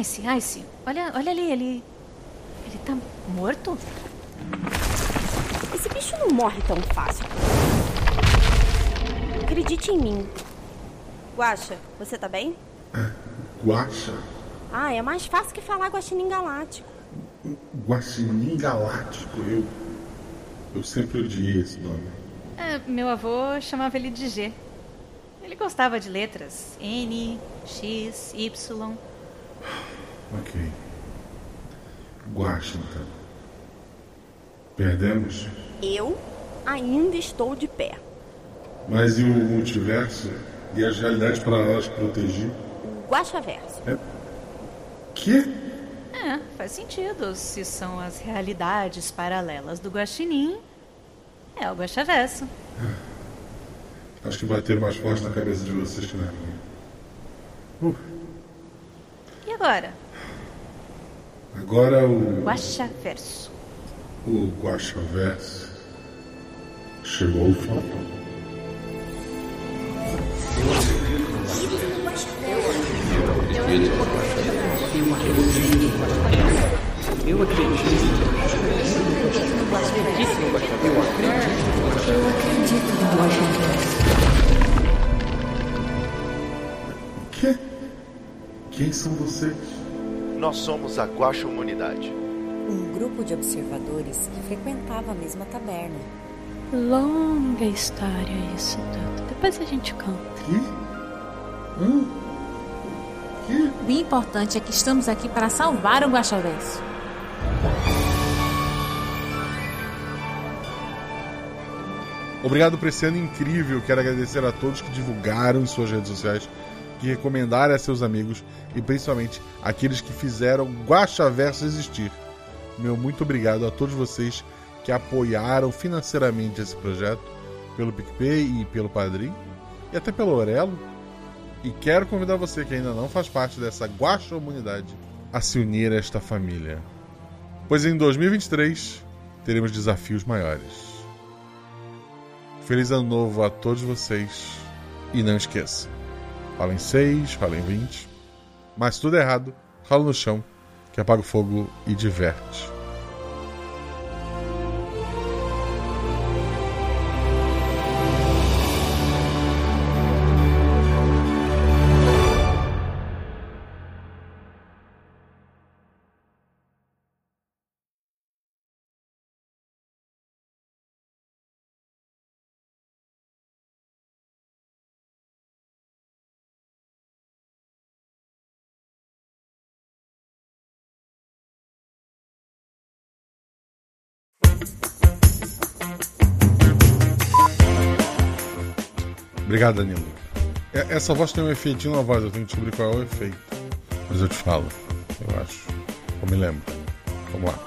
Ice, Ice, olha, olha ali, ele. Ele tá morto? Esse bicho não morre tão fácil. Acredite em mim. Guaxa, você tá bem? Guaxa? Ah, é mais fácil que falar guaxinim galáctico. Guaxinim galáctico, eu. Eu sempre odiei esse nome. É, meu avô chamava ele de G. Ele gostava de letras. N, X, Y. Ok. Então. Perdemos? Eu ainda estou de pé. Mas e o multiverso? E as realidades paralelas que protegi? Guaxaverso. É. Quê? É, faz sentido. Se são as realidades paralelas do Guaxinim, é o Guaxaverso. Acho que bater mais forte na cabeça de vocês que na minha. Uh. E agora? Agora o. Guaxaverso. O Guaxaverso chegou ao fim. Eu acredito. Eu acredito no Guaxaverso. Eu acredito. Eu acredito no Guaxaverso. O quê? Quem são vocês? Nós somos a Guaxa Humanidade. Um grupo de observadores que frequentava a mesma taberna. Longa história isso tudo. Depois a gente conta. Que? Hã? Que? O importante é que estamos aqui para salvar o Guaxaverso. Obrigado por esse ano incrível. Quero agradecer a todos que divulgaram em suas redes sociais, que recomendaram a seus amigos e principalmente aqueles que fizeram Guaxaverso existir. Meu muito obrigado a todos vocês que apoiaram financeiramente esse projeto, pelo PicPay e pelo Padrim, e até pelo Orelo. E quero convidar você que ainda não faz parte dessa Guaxa Humanidade a se unir a esta família. Pois em 2023 teremos desafios maiores. Feliz ano novo a todos vocês. E não esqueça: fala em 6, fala em 20. Mas tudo errado, rola no chão, que apaga o fogo e diverte. Obrigado, Danilo. É- Essa voz tem um efeitinho na voz, eu tenho que descobrir qual é o efeito. Mas eu te falo, eu acho. Eu me lembro. Vamos lá.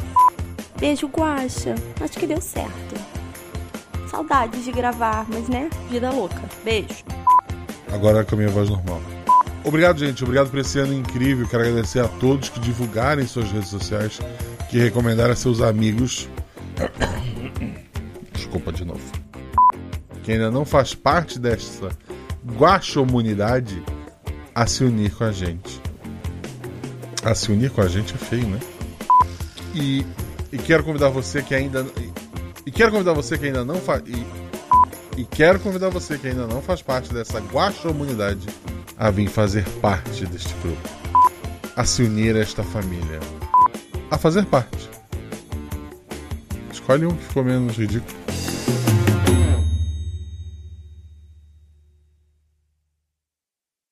Beijo, Guaxa. Acho que deu certo. Saudades de gravar, mas né? Vida louca. Beijo. Agora com a minha voz normal. Obrigado, gente. Obrigado por esse ano incrível. Quero agradecer a todos que divulgaram em suas redes sociais, que recomendaram a seus amigos. Desculpa de novo. Que ainda não faz parte dessa guaxomunidade a se unir com a gente. A se unir com a gente é feio, né? E, e quero convidar você que ainda. E, e quero convidar você que ainda não faz. E, e quero convidar você que ainda não faz parte dessa guaxomunidade a vir fazer parte deste grupo. A se unir a esta família. A fazer parte. Escolhe um que ficou menos ridículo.